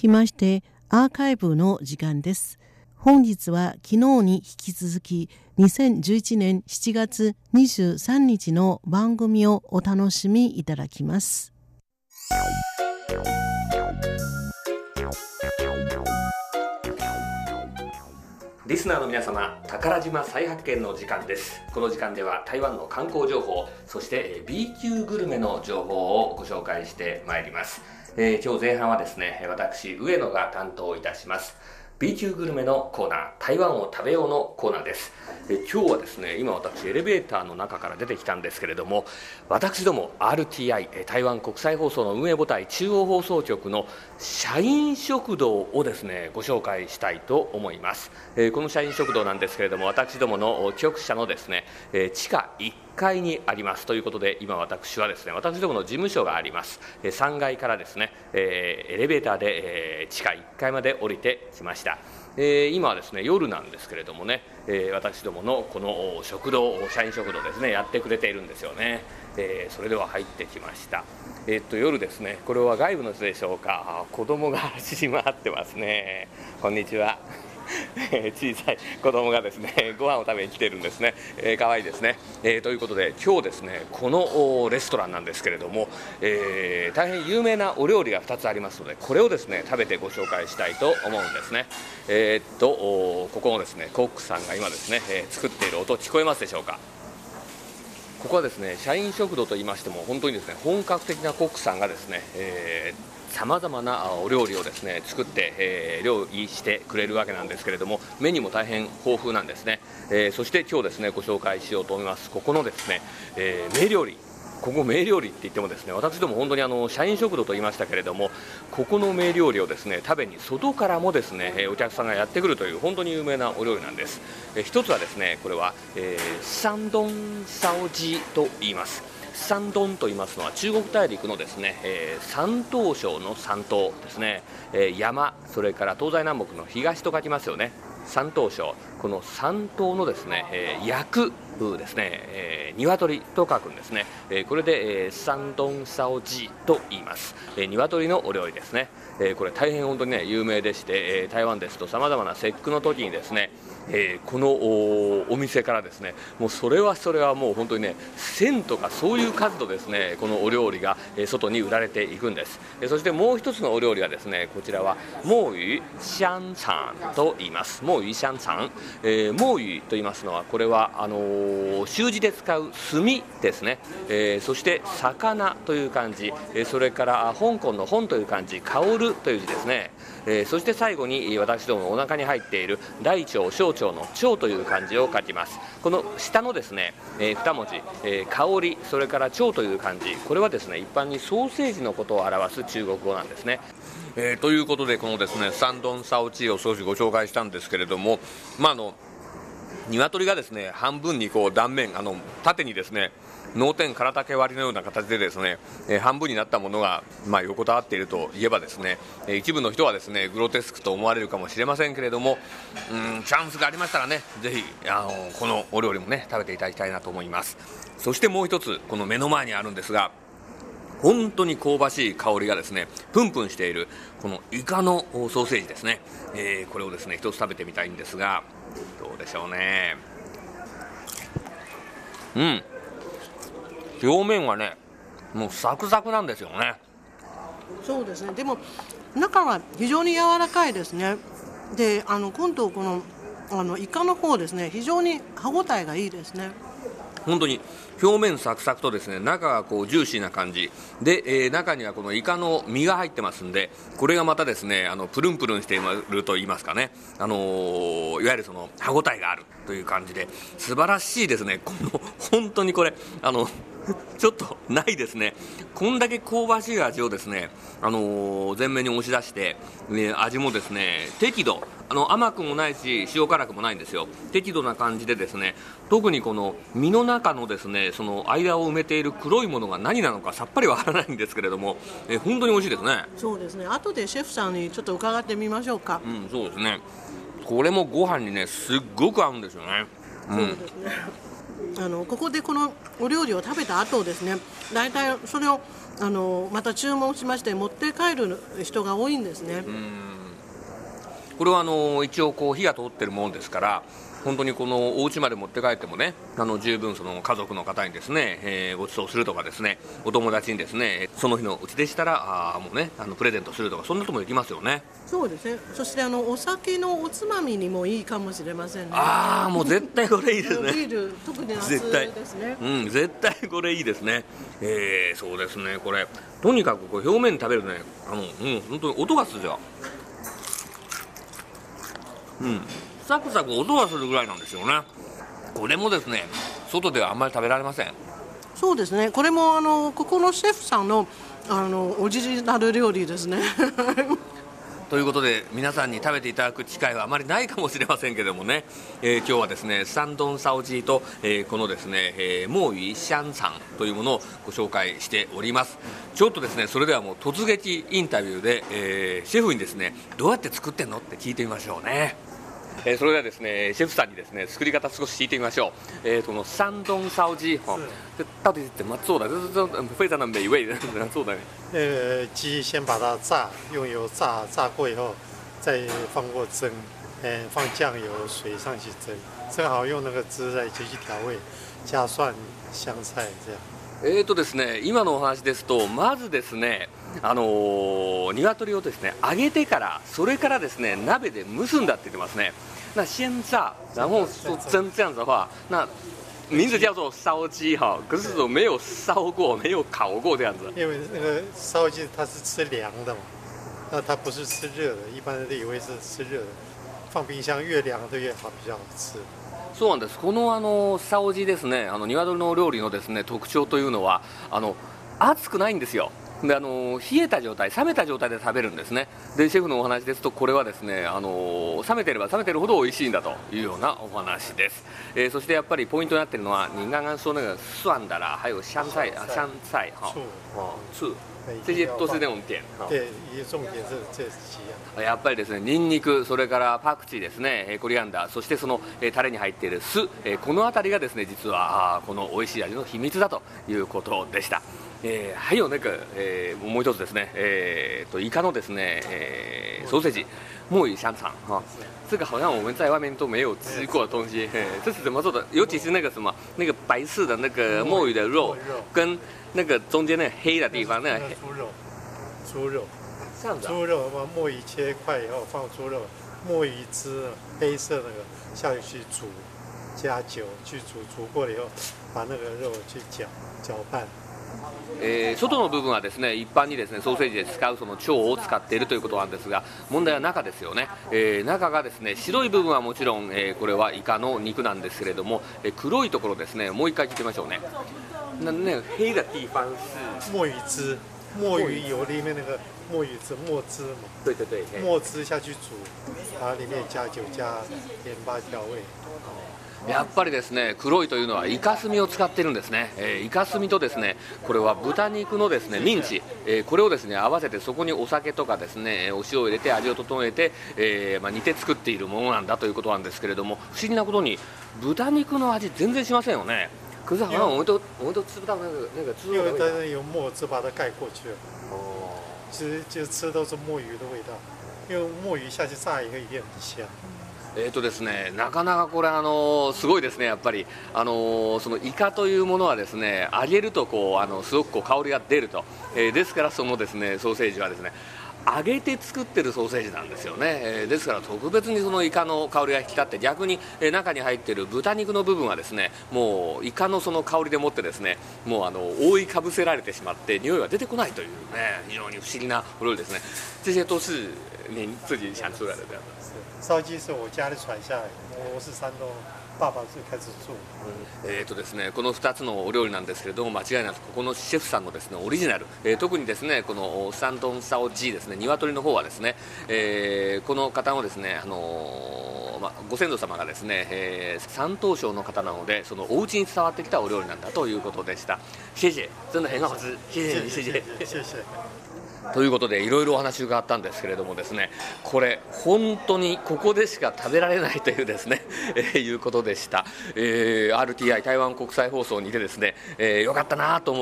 きましてアーカイブの時間です。本日は昨日に引き続き2011年7月23日の番組をお楽しみいただきます。リスナーの皆様宝島再発見の時間ですこの時間では台湾の観光情報そして B 級グルメの情報をご紹介してまいります、えー、今日前半はですね私上野が担当いたします。B 級グルメのコーナー台湾を食べようのコーナーです。え今日はですね今私エレベーターの中から出てきたんですけれども私ども RTI 台湾国際放送の運営母体中央放送局の社員食堂をですねご紹介したいと思います、えこの社員食堂なんですけれども私どもの局舎のですね、え地下1階にあります。ということで今私はですね私どもの事務所があります。3階からですね、えエレベーターで、え地下1階まで降りてきました。えー、今はですね夜なんですけれどもね、え、私どものこの食堂社員食堂ですねやってくれているんですよね、え、それでは入ってきました。えっと夜ですねこれは外部の人でしょうか？子供が走り回ってますね。こんにちは。小さい子供がですね ご飯を食べに来てるんですね、えー、かわいいですね、えー、ということで今日ですねこのレストランなんですけれども、えー、大変有名なお料理が2つありますのでこれをですね食べてご紹介したいと思うんですね。えー、っとここのですねコックさんが今ですね、え作っている音聞こえますでしょうか？ここはですね社員食堂といいましても本当にですね本格的なコックさんがですね、えさまざまなお料理をですね作って、えー、料理してくれるわけなんですけれどもメニューも大変豊富なんですね、えー、そして今日ですねご紹介しようと思います。ここのですね、えー、名料理。ここ名料理って言ってもですね私ども本当にあの社員食堂と言いましたけれどもここの名料理をですね食べに外からもですねお客さんがやってくるという本当に有名なお料理なんです。え一つはですねこれは、えー、サンドンサオジと言います。山東と言いますのは中国大陸のですね、えー、山東省の山東ですね、えー、山それから東西南北の東と書きますよね。山東省この山東のですね、えー、役ですね、えー、鶏と書くんですね、えー、これで、えー、山東サオジと言います、えー、鶏のお料理ですね、えー、これ大変本当にね有名でして、えー、台湾ですとさまざまな節句の時にですねえー、このお店からですねもうそれはそれはもう本当にね1000とかそういう数のですねこのお料理が、えー、外に売られていくんです、えー、そしてもう一つのお料理はですねこちらはモーユシャンサンと言います。モーユシャンサン、えー、モーユと言いますのはこれはあのー、習字で使う炭ですね、えー、そして魚という漢字、え、それから香港の本という漢字。香るという字ですね、え、そして最後に私どものお腹に入っている大腸小腸の腸という漢字を書きます。この下のですね、え、2文字、え、香りそれから腸という漢字。これはですね一般にソーセージのことを表す中国語なんですね。えー、ということでこのですねサンドンサオチーを少しご紹介したんですけれどもまああの鶏がですね半分にこう断面あの縦にですね脳天空竹割りのような形でですね、えー、半分になったものが、まあ、横たわっているといえばですね、えー、一部の人はですねグロテスクと思われるかもしれませんけれどもうんチャンスがありましたらねぜひあのこのお料理もね食べていただきたいなと思います。そしてもう一つこの目の前にあるんですが本当に香ばしい香りがですねプンプンしているこのイカのソーセージですね、えー、これをですね一つ食べてみたいんですがどうでしょうね。うん。表面はねもうサクサクなんですよね。そうですね。でも中は非常に柔らかいですね。であの今度このあのイカの方ですね非常に歯ごたえがいいですね。本当に表面サクサクとですね中がこうジューシーな感じ。で、えー、中にはこのイカの身が入ってますんでこれがまたですねあのプルンプルンしていると言いますかね、あのー、いわゆるその歯ごたえがある。という感じで素晴らしいですね。この本当にこれあの ちょっとないですね、こんだけ香ばしい味をですね、あのー、前面に押し出して、ね、味もですね適度あの、甘くもないし、塩辛くもないんですよ、適度な感じで、ですね特にこの身の中のですねその間を埋めている黒いものが何なのかさっぱりわからないんですけれども、え本当に美味しいですね。そうですね。後でシェフさんにちょっと伺ってみましょうか。うん、そうですねこれもご飯にねすっごく合うんですよね。うん、そうですね。あのここでこのお料理を食べた後ですね。大体それをあのまた注文しまして持って帰る人が多いんですね。これはあの一応こう火が通ってるものですから本当にこのお家まで持って帰ってもねあの十分その家族の方にですね、えー、ご馳走するとかですねお友達にですねその日のうちでしたらあもうねあのプレゼントするとかそんなともできますよね。そうですね。そしてあのお酒のおつまみにもいいかもしれませんね。ああもう絶対これいいですね。ビール特に夏ですね。うん絶対これいいですね。えー、そうですねこれ。とにかくこう表面食べるとねあのうん本当に音がするじゃん。うんサクサク音がするぐらいなんですよね。これもですね外ではあんまり食べられません。そうですね。これもあのここのシェフさんのあのオリジナル料理ですね。ということで皆さんに食べていただく機会はあまりないかもしれませんけどもね、えー、今日はですねサンドンサオジーと、えー、このですね、えー、モーイシャンさんというものをご紹介しております。ちょっとですねそれではもう突撃インタビューで、えー、シェフにですねどうやって作ってんのって聞いてみましょうねえー、それではですねシェフさんにですね作り方少し聞いてみましょう。えー、その山东烧鸡哈，这到底是怎么做的？非常的美味的，怎么做的？呃，鸡先把它炸，用油炸，炸过以后再放过蒸，嗯，放酱油、水上去蒸，蒸好用那个汁再继续调味，加蒜、香菜这样。えーとですね、今のお話ですと、まずですね、あのー、鶏をですね揚げてから、それからですね鍋で蒸すんだって言ってますね。那先炸，然后蒸这样子的话，那名字叫做烧鸡哈，可是我没有烧过，没有烤过这样子。因为那个烧鸡它是吃凉的嘛，那它不是吃热的，一般人都以为是吃热的，放冰箱越凉的越好，比较好吃。そうなんです。このあのサオジですねあの鶏の料理のですね特徴というのはあの熱くないんですよであの冷えた状態、冷めた状態で食べるんですね、でシェフのお話ですと、これはですねあの冷めてれば冷めてるほど美味しいんだというようなお話です、えー、そしてやっぱりポイントになっているのは、你刚刚说那个蒜的啦，还有香菜啊香菜哈，哦醋。这些都是那种点。对，重点是这几样。や。っぱりですね、ニンニク、それからパクチーですね、コリアンダー、そしてそのタレに入っている酢、この辺りがですね、実はこの美味しい味の秘密だということでした。えー、还有那个、えー、もう一つですね、えー、とイカのですね、えー、ソーセージ、墨鱼香肠哈，这个好像我们在外面都没有吃过的东西，嘿，这是怎么做的？尤其是那个什么，那个白色的那个墨鱼的肉，跟那个中间那个黑的地方，那个猪肉，猪肉，这样子、猪肉把墨鱼切块以后放猪肉，墨鱼汁黑色那个下去煮，加酒去煮，煮过了以后，把那个肉去搅搅拌。 えー、外の部分はですね一般にですねソーセージで使うその腸を使っているということなんですが問題は中ですよね、えー、中がですね白い部分はもちろん、えー、これはイカの肉なんですけれども、えー、黒いところですねもう一回聞いてみましょうね。那那个黑的地方是墨鱼汁墨鱼油里面那个墨鱼汁墨汁嘛对对对墨汁下去煮然后里面加酒加盐巴调味やっぱりですね黒いというのはイカ墨を使っているんですね、えー、イカ墨とですねこれは豚肉のですねミンチ、えー、これをですね合わせてそこにお酒とかですねお塩を入れて味を整えて、えーまあ、煮て作っているものなんだということなんですけれども不思議なことに豚肉の味全然しませんよね。可是好像我们都我们都吃不到那个那个猪肉因为它有墨汁把它盖过去了。哦，其实就吃都是墨鱼的味道，因为墨鱼下去炸一定很香。えーとですね、なかなかこれ、あのすごいですね、やっぱり、あのそのイカというものはですね揚げるとこうあのすごくこう香りが出ると、えー、ですからそのですねソーセージはですね揚げて作ってるソーセージなんですよね、えー、ですから特別にそのイカの香りが引き立って逆に、えー、中に入っている豚肉の部分はですねもうイカのその香りでもってですねもうあの覆いかぶせられてしまって匂いが出てこないというね非常に不思議なお料理ですね。这些都是您自己想出来的这样的烧鸡是我家里传下来，我是山东爸爸最開始做、えーとですね、この2つのお料理なんですけれども間違いなくここのシェフさんのですねオリジナル、えー、特にですねこのサンドンサオジーですね鶏の方はですね、えー、この方のですね、あのー、まあ、ご先祖様がですね、えー、山東省の方なのでそのお家に伝わってきたお料理なんだということでした。謝謝真的很好吃謝謝謝謝謝謝ということでいろいろお話があったんですけれどもですねこれ本当にここでしか食べられないというですね、えー、いうことでした、えー、RTI 台湾国際放送にいてですね、えー、よかったなと思う